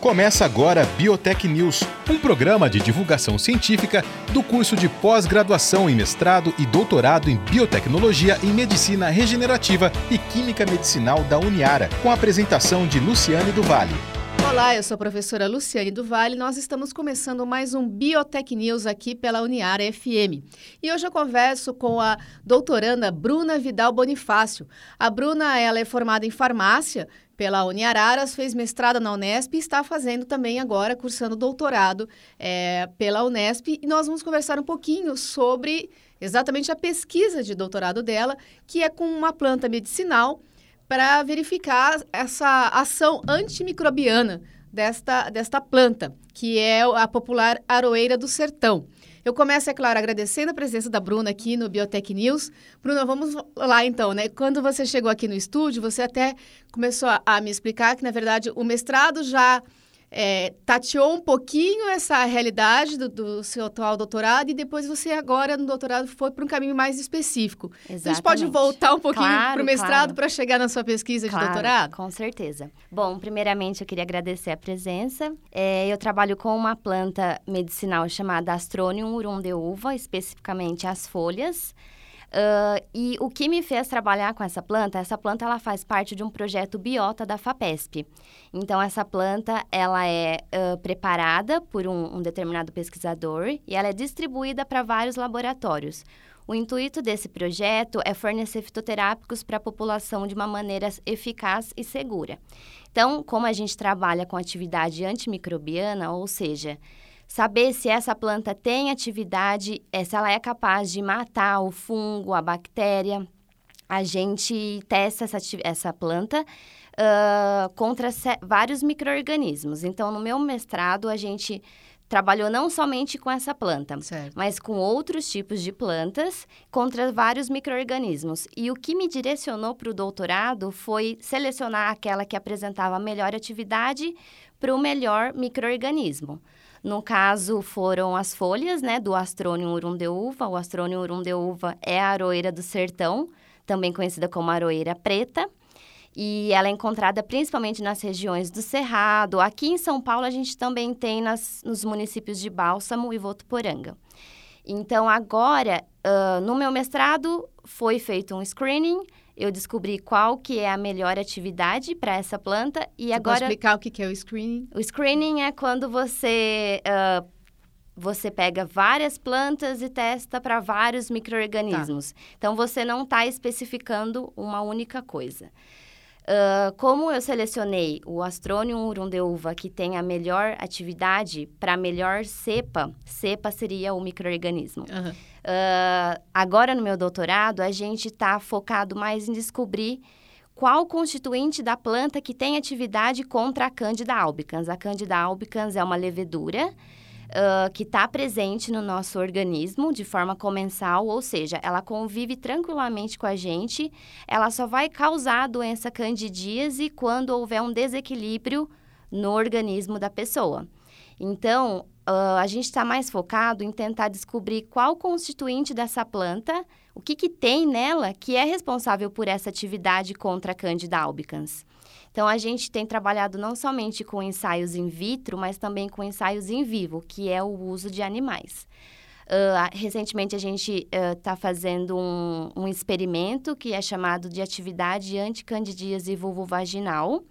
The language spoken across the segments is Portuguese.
Começa agora Biotech News, um programa de divulgação científica do curso de pós-graduação em mestrado e doutorado em biotecnologia e medicina regenerativa e química medicinal da Uniara, com a apresentação de Luciane do Vale. Olá, eu sou a professora Luciane do Vale. Nós estamos começando mais um Biotech News aqui pela Uniara FM. E hoje eu converso com a doutoranda Bruna Vidal Bonifácio. A Bruna, ela é formada em farmácia pela Uniararas, fez mestrado na Unesp e está fazendo também agora, cursando doutorado é, pela Unesp. E nós vamos conversar um pouquinho sobre exatamente a pesquisa de doutorado dela, que é com uma planta medicinal para verificar essa ação antimicrobiana desta, desta planta, que é a popular aroeira do sertão. Eu começo, é claro, agradecendo a presença da Bruna aqui no Biotech News. Bruna, vamos lá então, né? Quando você chegou aqui no estúdio, você até começou a, a me explicar que, na verdade, o mestrado já é, tateou um pouquinho essa realidade do, do, seu atual doutorado e depois você agora no doutorado foi para um caminho mais específico. Exatamente. Então, a gente pode voltar um pouquinho claro, para o mestrado claro. para chegar na sua pesquisa claro, de doutorado? Com certeza. Bom, primeiramente eu queria agradecer a presença. É, eu trabalho com uma planta medicinal chamada Astronium urundeuva, especificamente as folhas. Uh, e o que me fez trabalhar com essa planta, essa planta ela faz parte de um projeto biota da FAPESP. Então, essa planta ela é uh, preparada por um, um determinado pesquisador e ela é distribuída para vários laboratórios. O intuito desse projeto é fornecer fitoterápicos para a população de uma maneira eficaz e segura. Então, como a gente trabalha com atividade antimicrobiana, ou seja, saber se essa planta tem atividade, eh, se ela é capaz de matar o fungo, a bactéria. A gente testa essa, essa planta uh, contra vários micro-organismos. Então, no meu mestrado, a gente trabalhou não somente com essa planta, certo. mas com outros tipos de plantas contra vários micro-organismos. E o que me direcionou para o doutorado foi selecionar aquela que apresentava melhor atividade para o melhor micro-organismo. No caso, foram as folhas, né, do Astronium urundeuva. O Astronium urundeuva é a aroeira do sertão, também conhecida como aroeira preta. E ela é encontrada principalmente nas regiões do Cerrado. Aqui em São Paulo, a gente também tem nas, nos municípios de Bálsamo e Votuporanga. Então, agora, uh, no meu mestrado, foi feito um screening eu descobri qual que é a melhor atividade para essa planta e você agora... Pode explicar o que é o screening? O screening é quando você... Uh, você pega várias plantas e testa para vários micro-organismos. Tá. Então, você não está especificando uma única coisa. Uh, como eu selecionei o Astronium urundeuva, que tem a melhor atividade para a melhor cepa, cepa seria o microorganismo. Uhum. Uh, agora, no meu doutorado, a gente está focado mais em descobrir qual constituinte da planta que tem atividade contra a Candida albicans. A Candida albicans é uma levedura uh, que está presente no nosso organismo de forma comensal, ou seja, ela convive tranquilamente com a gente, ela só vai causar a doença candidíase quando houver um desequilíbrio no organismo da pessoa. Então, uh, a gente está mais focado em tentar descobrir qual constituinte dessa planta, o que, que tem nela que é responsável por essa atividade contra a Candida albicans. Então, a gente tem trabalhado não somente com ensaios in vitro, mas também com ensaios em vivo, que é o uso de animais. Uh, recentemente, a gente está uh, fazendo um, um, experimento que é chamado de atividade anticandidíase vulvovaginal,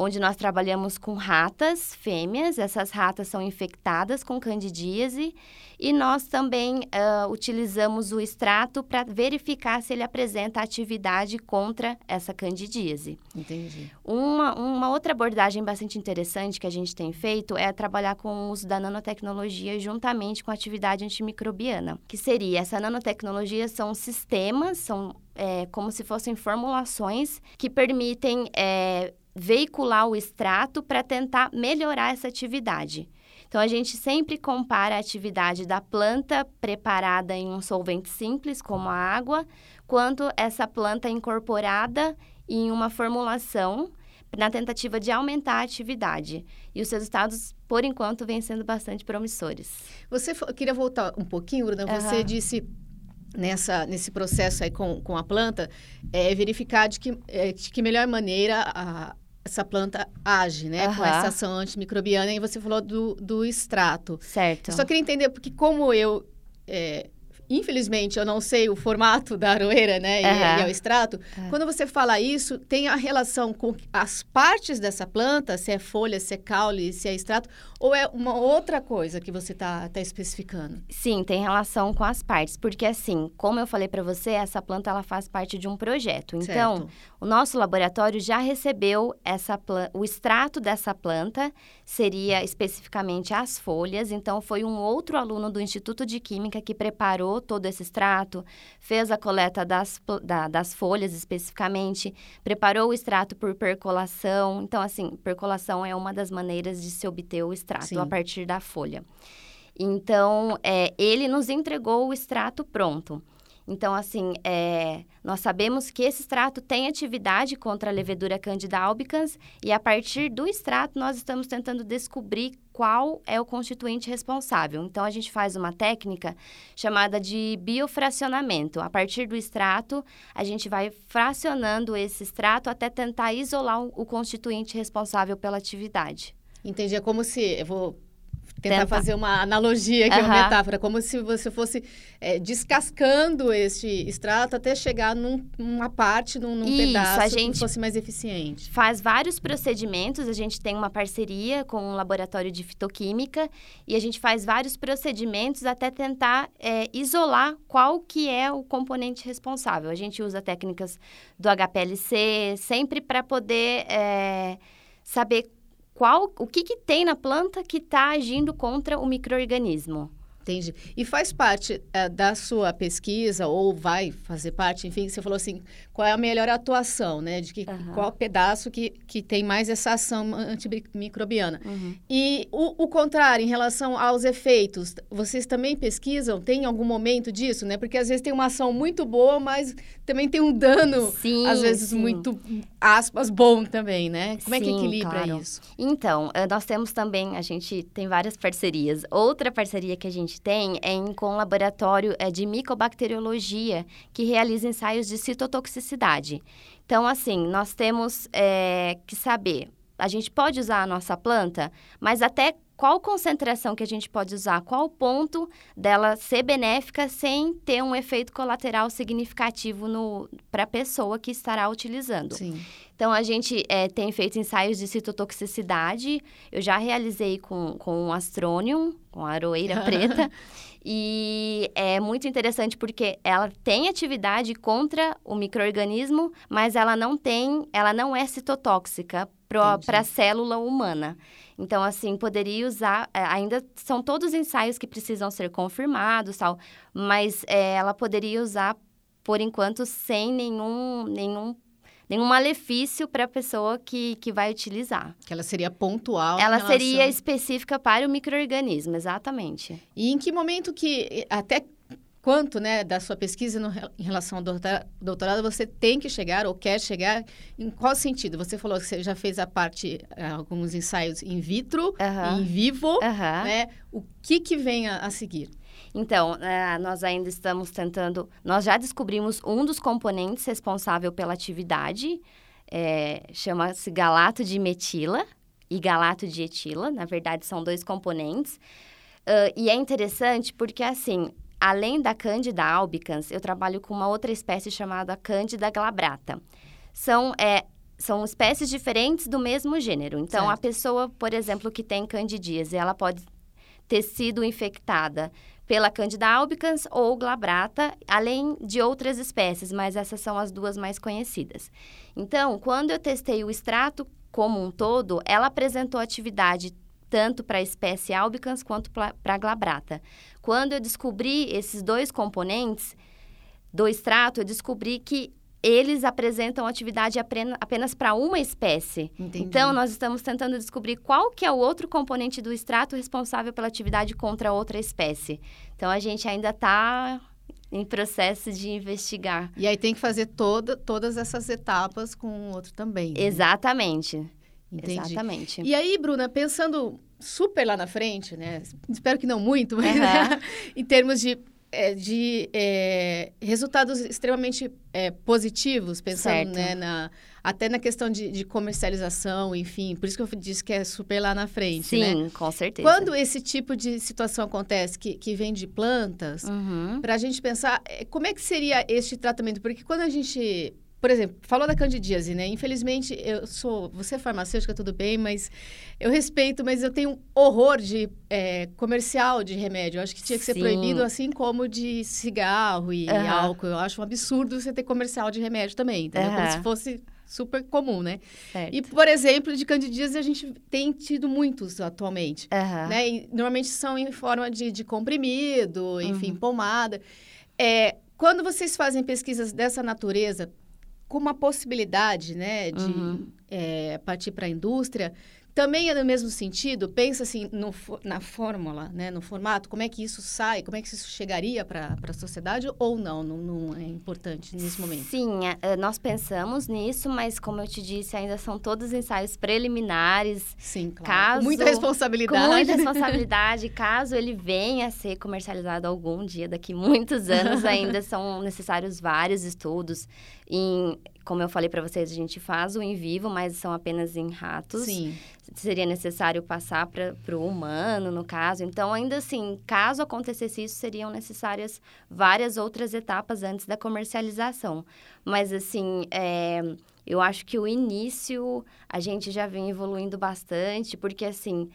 onde nós trabalhamos com ratas fêmeas. Essas ratas são infectadas com candidíase e nós também uh, utilizamos o extrato para verificar se ele apresenta atividade contra essa candidíase. Entendi. Uma, uma outra abordagem bastante interessante que a gente tem feito é trabalhar com o uso da nanotecnologia juntamente com a atividade antimicrobiana, que seria, essa nanotecnologia são sistemas, são é, como se fossem formulações que permitem é, veicular o extrato para tentar melhorar essa atividade. Então, a gente sempre compara a atividade da planta preparada em um solvente simples, como a água, quanto essa planta incorporada em uma formulação na tentativa de aumentar a atividade. E os resultados, por enquanto, vêm sendo bastante promissores. Você queria voltar um pouquinho, Bruna? Você uhum. disse nessa, nesse processo aí com, com a planta, é verificar de que, é, de que melhor maneira a, essa planta age, né? Com Aham. essa ação antimicrobiana. E você falou do, do extrato. Certo. Eu só queria entender, porque como eu... é, infelizmente, eu não sei o formato da aroeira, né? E, Aham. e o extrato. É. Quando você fala isso, tem a relação com as partes dessa planta, se é folha, se é caule, se é extrato, ou é uma outra coisa que você está tá especificando? Sim, tem relação com as partes, porque assim, como eu falei para você, essa planta ela faz parte de um projeto. Então, Certo. o nosso laboratório já recebeu essa o extrato dessa planta, seria especificamente as folhas. Então, foi um outro aluno do Instituto de Química que preparou todo esse extrato, fez a coleta das, da- das folhas especificamente, preparou o extrato por percolação. Então, assim, percolação é uma das maneiras de se obter o extrato Sim. a partir da folha. Então, é, ele nos entregou o extrato pronto. Então, assim, é, nós sabemos que esse extrato tem atividade contra a levedura Candida albicans e a partir do extrato nós estamos tentando descobrir qual é o constituinte responsável. Então, a gente faz uma técnica chamada de biofracionamento. A partir do extrato, a gente vai fracionando esse extrato até tentar isolar o, constituinte responsável pela atividade. Entendi. É como se. Eu vou tentar Tenta. fazer uma analogia aqui, uma Aham. metáfora. Como se você fosse é, descascando este extrato até chegar num- numa parte, num, num Isso, pedaço a que gente- fosse mais eficiente. faz vários procedimentos. A gente tem uma parceria com um laboratório de fitoquímica e a gente faz vários procedimentos até tentar é, isolar qual que é o componente responsável. A gente usa técnicas do HPLC sempre para poder é, saber qual, o que, que tem na planta que está agindo contra o microorganismo. Entendi. E faz parte eh, da sua pesquisa, ou vai fazer parte, enfim, você falou assim, qual é a melhor atuação, né? De que, Aham. qual pedaço que, que tem mais essa ação antimicrobiana. Uhum. E o, o contrário, em relação aos efeitos, vocês também pesquisam? Tem algum momento disso, né? Porque às vezes tem uma ação muito boa, mas também tem um dano, Sim, às vezes sim. muito, aspas, bom também, né? Como é que Sim, equilibra claro. isso? Então, eh, nós temos também, a gente tem várias parcerias. Outra parceria que a gente tem é em, com laboratório eh, de micobacteriologia, que realiza ensaios de citotoxicidade. Então, assim, nós temos eh, que saber, a gente pode usar a nossa planta, mas até qual concentração que a gente pode usar, qual ponto dela ser benéfica sem ter um efeito colateral significativo para a pessoa que estará utilizando. Sim. Então, a gente eh, tem feito ensaios de citotoxicidade. Eu já realizei com, com o astrônium, com a aroeira preta. E é muito interessante porque ela tem atividade contra o microorganismo, mas ela não tem, ela não é citotóxica para a célula humana. Então, assim, poderia usar. eh, ainda são todos ensaios que precisam ser confirmados, tal, mas eh, ela poderia usar por enquanto sem nenhum, nenhum, nenhum malefício para a pessoa que, que vai utilizar. Que ela seria pontual. Ela relação- seria específica para o microorganismo, exatamente. E em que momento que, até quanto, né, da sua pesquisa no em relação ao doutora- doutorado, você tem que chegar ou quer chegar? Em qual sentido? Você falou que você já fez a parte, eh, alguns ensaios in vitro, Aham. em vivo, né? O que que vem a, a seguir? Então, eh, nós ainda estamos tentando. Nós já descobrimos um dos componentes responsável pela atividade, eh, chama-se galato de metila e galato de etila. Na verdade, são dois componentes. Ah, e é interessante porque, assim, além da Candida albicans, eu trabalho com uma outra espécie chamada Candida glabrata. São, é, são espécies diferentes do mesmo gênero. Então, a Certo. pessoa, por exemplo, que tem candidíase, ela pode ter sido infectada pela Candida albicans ou glabrata, além de outras espécies, mas essas são as duas mais conhecidas. Então, quando eu testei o extrato como um todo, ela apresentou atividade tanto para a espécie albicans quanto para a glabrata. Quando eu descobri esses dois componentes do extrato, eu descobri que eles apresentam atividade apenas para uma espécie. Entendi. Então, nós estamos tentando descobrir qual que é o outro componente do extrato responsável pela atividade contra outra espécie. Então, a gente ainda está em processo de investigar. E aí tem que fazer toda, todas essas etapas com o outro também. né? Exatamente. Entendi. Exatamente. E aí, Bruna, pensando super lá na frente, né? Espero que não muito, mas Aham. em termos de, é, de é, resultados extremamente é, positivos, pensando né, na até na questão de, de, comercialização, enfim, por isso que eu disse que é super lá na frente, Sim, né? com certeza. Quando esse tipo de situação acontece, que, que vem de plantas, uhum. para a gente pensar, é, como é que seria este tratamento? Porque quando a gente por exemplo, falou da candidíase, né? Infelizmente, eu sou. Você é farmacêutica, tudo bem, mas eu respeito, mas eu tenho horror de é, comercial de remédio. Eu acho que tinha que ser Sim. proibido, assim como de cigarro e uhum. álcool. Eu acho um absurdo você ter comercial de remédio também, entendeu? Uhum. Como se fosse super comum, né? Certo. E, por exemplo, de candidíase a gente tem tido muitos atualmente. Uhum. Né? E, normalmente são em forma de, de comprimido, enfim, uhum. pomada. É, quando vocês fazem pesquisas dessa natureza, com uma possibilidade né, de uhum. é, partir para a indústria, também é no mesmo sentido, pensa assim no, na fórmula, né, no formato, como é que isso sai, como é que isso chegaria para a sociedade ou não, não, não, é importante nesse momento? Sim, é, é, nós pensamos nisso, mas como eu te disse, ainda são todos ensaios preliminares. Sim, claro. Caso, com muita responsabilidade. Com muita responsabilidade. caso ele venha a ser comercializado algum dia, daqui muitos anos, ainda são necessários vários estudos. Em, como eu falei para vocês, a gente faz o em vivo, mas são apenas em ratos. Sim. Seria necessário passar para o humano, no caso. Então, ainda assim, caso acontecesse isso, seriam necessárias várias outras etapas antes da comercialização. Mas, assim, é, eu acho que o início a gente já vem evoluindo bastante, porque, assim,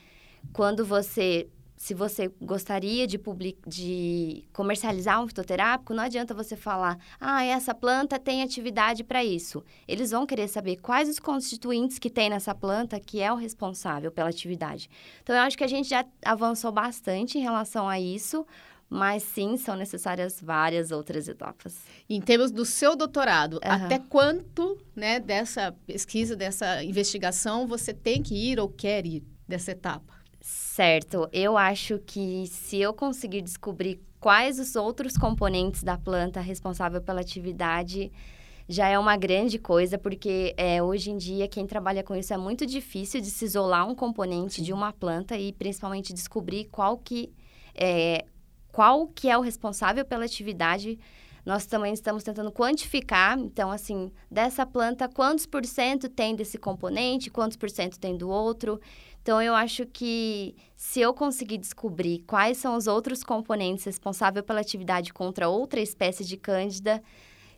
quando você se você gostaria de, public... de comercializar um fitoterápico, não adianta você falar, ah, essa planta tem atividade para isso. Eles vão querer saber quais os constituintes que tem nessa planta que é o responsável pela atividade. Então, eu acho que a gente já avançou bastante em relação a isso, mas sim, são necessárias várias outras etapas. Em termos do seu doutorado, uhum. até quanto né, dessa pesquisa, dessa investigação, você tem que ir ou quer ir dessa etapa? Certo, eu acho que se eu conseguir descobrir quais os outros componentes da planta responsável pela atividade, já é uma grande coisa, porque é, hoje em dia quem trabalha com isso é muito difícil de se isolar um componente Sim. de uma planta e principalmente descobrir qual que é, qual que é o responsável pela atividade. Nós também estamos tentando quantificar, então, assim, dessa planta, quantos por cento tem desse componente, quantos por cento tem do outro. Então, eu acho que se eu conseguir descobrir quais são os outros componentes responsáveis pela atividade contra outra espécie de cândida,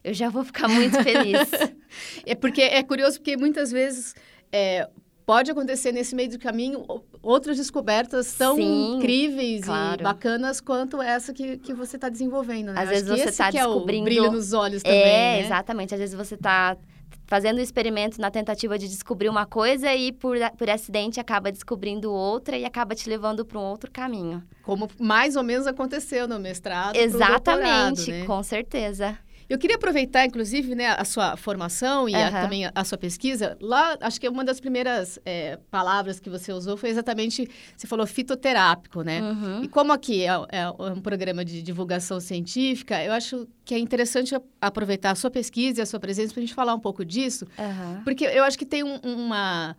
eu já vou ficar muito feliz. é porque é curioso porque muitas vezes é, pode acontecer nesse meio do caminho outras descobertas tão Sim, incríveis claro. e bacanas quanto essa que, que você está desenvolvendo, né? Às vezes você está descobrindo... É brilho nos olhos também, É, né? exatamente. Às vezes você está fazendo um experimento na tentativa de descobrir uma coisa e por, por acidente acaba descobrindo outra e acaba te levando para um outro caminho. Como mais ou menos aconteceu no mestrado. Exatamente, né? com certeza. Eu queria aproveitar, inclusive, né, a sua formação e uhum. a, também a, sua pesquisa. Lá, acho que uma das primeiras é, palavras que você usou foi exatamente, você falou fitoterápico, né? Uhum. E como aqui é, é, um programa de divulgação científica, eu acho que é interessante aproveitar a sua pesquisa e a sua presença para a gente falar um pouco disso. Uhum. Porque eu acho que tem um, uma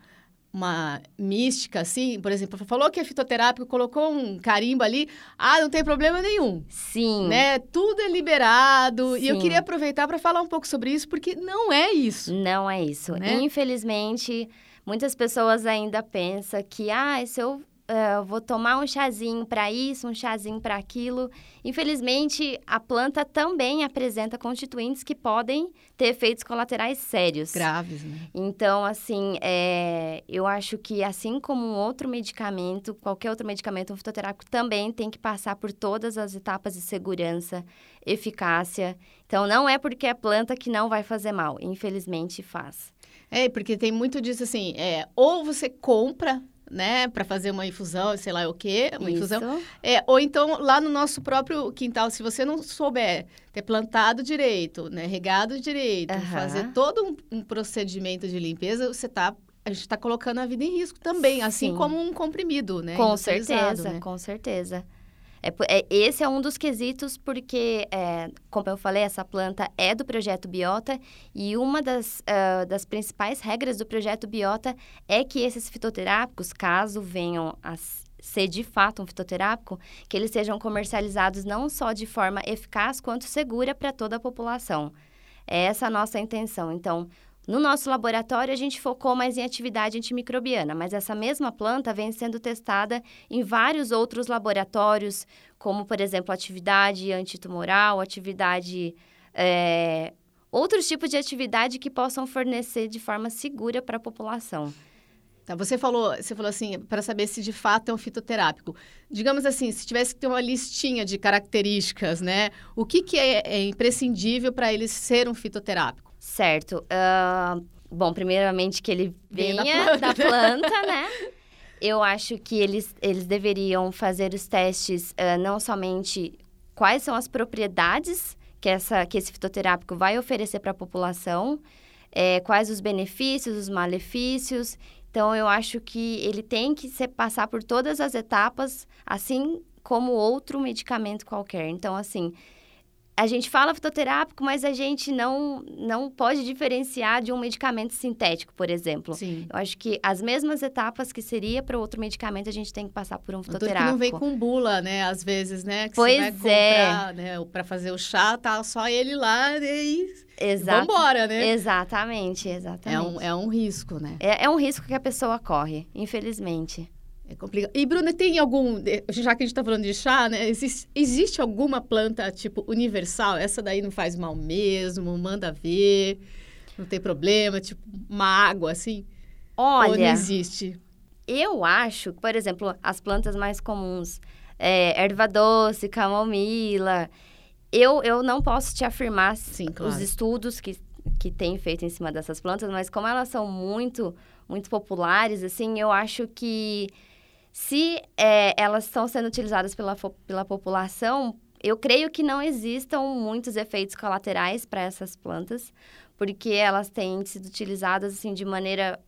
uma mística, assim, por exemplo, falou que é fitoterápico, colocou um carimbo ali, ah, não tem problema nenhum. Sim. Né? Tudo é liberado. Sim. E eu queria aproveitar para falar um pouco sobre isso, porque não é isso. Não é isso. Né? Infelizmente, muitas pessoas ainda pensam que, ah, se eu uh, vou tomar um chazinho para isso, um chazinho para aquilo. Infelizmente, a planta também apresenta constituintes que podem ter efeitos colaterais sérios. Graves, né? Então, assim, é, eu acho que assim como um outro medicamento, qualquer outro medicamento, um fitoterápico também tem que passar por todas as etapas de segurança, eficácia. Então, não é porque é planta que não vai fazer mal. Infelizmente, faz. É, porque tem muito disso assim, é, ou você compra né, para fazer uma infusão, sei lá o quê, uma Isso. infusão. É, ou então lá no nosso próprio quintal, se você não souber ter plantado direito, né, regado direito, Uhum. fazer todo um, um procedimento de limpeza, você tá a gente está colocando a vida em risco também, assim Sim. como um comprimido, né? Com certeza, né? com certeza. É, é, esse é um dos quesitos, porque, é, como eu falei, essa planta é do projeto Biota e uma das, ah, das principais regras do projeto Biota é que esses fitoterápicos, caso venham a ser de fato um fitoterápico, que eles sejam comercializados não só de forma eficaz quanto segura para toda a população. É essa a nossa intenção. Então, No nosso laboratório, a gente focou mais em atividade antimicrobiana, mas essa mesma planta vem sendo testada em vários outros laboratórios, como, por exemplo, atividade antitumoral, atividade. É, outros tipos de atividade que possam fornecer de forma segura para a população. Tá, você falou, você falou assim, para saber se de fato é um fitoterápico. Digamos assim, se tivesse que ter uma listinha de características, né? O que, que é, é imprescindível para ele ser um fitoterápico? Certo. Uh, bom, primeiramente que ele venha da planta. da planta, né? Eu acho que eles, eles deveriam fazer os testes uh, não somente quais são as propriedades que, essa, que esse fitoterápico vai oferecer para a população, é, quais os benefícios, os malefícios. Então, eu acho que ele tem que ser, passar por todas as etapas, assim como outro medicamento qualquer. Então, assim, a gente fala fitoterápico, mas a gente não, não pode diferenciar de um medicamento sintético, por exemplo. Sim. Eu acho que as mesmas etapas que seria para outro medicamento, a gente tem que passar por um fitoterápico. Que não vem com bula, né? Às vezes, né? Que pois você vai comprar, é. né? Para fazer o chá, tá só ele lá e... Exato. Vambora, né? Exatamente, exatamente. É um, é um risco, né? É, é um risco que a pessoa corre, infelizmente. É complicado. E, Bruna, tem algum. Já que a gente está falando de chá, né? Existe, existe, alguma planta, tipo, universal? Essa daí não faz mal mesmo, manda ver, não tem problema, tipo, uma água assim? Olha. Ou não existe? Eu acho, por exemplo, as plantas mais comuns, é, erva doce, camomila. Eu, eu não posso te afirmar Sim, claro. os estudos que, que tem feito em cima dessas plantas, mas como elas são muito, muito populares, assim, eu acho que se é, elas estão sendo utilizadas pela, pela população, eu creio que não existam muitos efeitos colaterais para essas plantas, porque elas têm sido utilizadas assim de maneira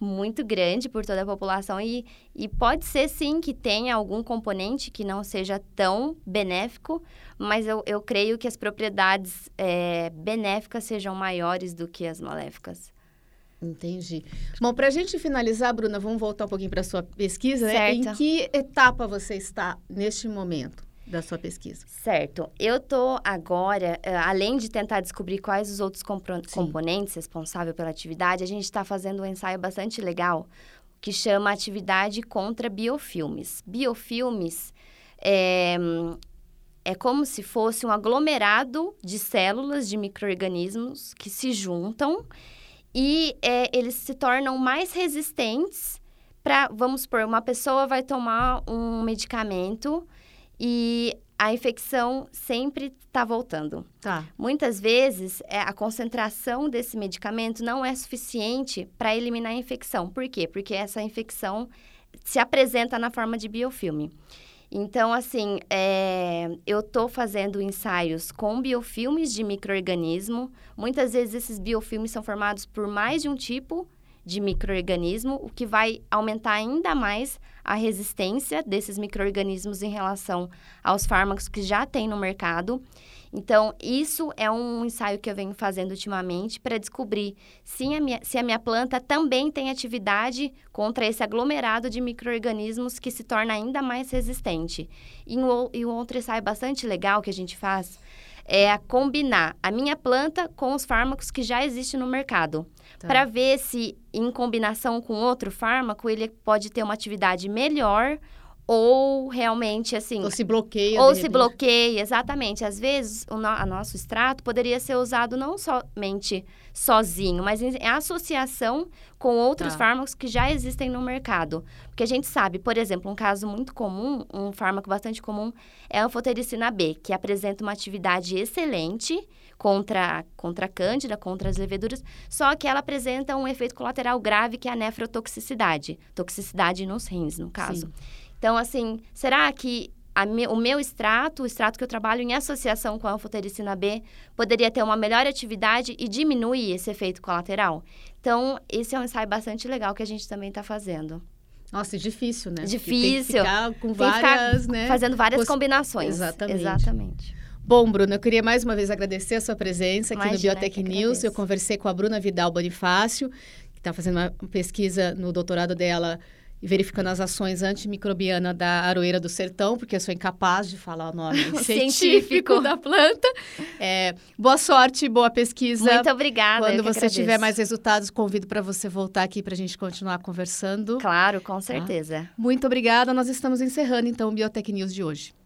muito grande por toda a população e, e pode ser sim que tenha algum componente que não seja tão benéfico, mas eu, eu creio que as propriedades é, benéficas sejam maiores do que as maléficas. Entendi. Bom, para a gente finalizar, Bruna, vamos voltar um pouquinho para a sua pesquisa. Né? Em que etapa você está neste momento da sua pesquisa? Certo. Eu estou agora, eh, além de tentar descobrir quais os outros componentes responsáveis pela atividade, a gente está fazendo um ensaio bastante legal que chama Atividade contra Biofilmes. Biofilmes é, é como se fosse um aglomerado de células de micro-organismos que se juntam e é, eles se tornam mais resistentes para, vamos supor, uma pessoa vai tomar um medicamento e a infecção sempre está voltando. Tá. Muitas vezes, é, a concentração desse medicamento não é suficiente para eliminar a infecção. Por quê? Porque essa infecção se apresenta na forma de biofilme. Então, assim, é, eu estou fazendo ensaios com biofilmes de microorganismo. Muitas vezes esses biofilmes são formados por mais de um tipo de microorganismo, o que vai aumentar ainda mais a resistência desses microorganismos em relação aos fármacos que já tem no mercado. Então, isso é um ensaio que eu venho fazendo ultimamente para descobrir se a, minha, se a minha planta também tem atividade contra esse aglomerado de micro-organismos que se torna ainda mais resistente. E um, e um outro ensaio bastante legal que a gente faz é a combinar a minha planta com os fármacos que já existem no mercado. Tá. Para ver se, em combinação com outro fármaco, ele pode ter uma atividade melhor ou realmente assim. Ou se bloqueia. Ou se bloqueia, exatamente. Às vezes, o no, a nosso extrato poderia ser usado não somente sozinho, mas em, em associação com outros tá. fármacos que já existem no mercado. Porque a gente sabe, por exemplo, um caso muito comum, um fármaco bastante comum, é a anfotericina B, que apresenta uma atividade excelente contra, contra a cândida, contra as leveduras, só que ela apresenta um efeito colateral grave, que é a nefrotoxicidade. Toxicidade nos rins, no caso. Sim. Então, assim, será que me, o meu extrato, o extrato que eu trabalho em associação com a anfotericina B, poderia ter uma melhor atividade e diminuir esse efeito colateral? Então, esse é um ensaio bastante legal que a gente também está fazendo. Nossa, difícil, né? Difícil. Ficar com várias, ficar né? Fazendo várias Poss... combinações. Exatamente. Exatamente. Bom, Bruna, eu queria mais uma vez agradecer a sua presença aqui Imagina, no Biotech News. Eu conversei com a Bruna Vidal Bonifácio, que está fazendo uma pesquisa no doutorado dela verificando as ações antimicrobianas da aroeira do sertão, porque eu sou incapaz de falar o nome científico, Científico. da planta. É, boa sorte, boa pesquisa. Muito obrigada. Quando você tiver agradeço. mais resultados, convido para você voltar aqui para a gente continuar conversando. Claro, com certeza. Muito obrigada. Nós estamos encerrando então o Biotech News de hoje.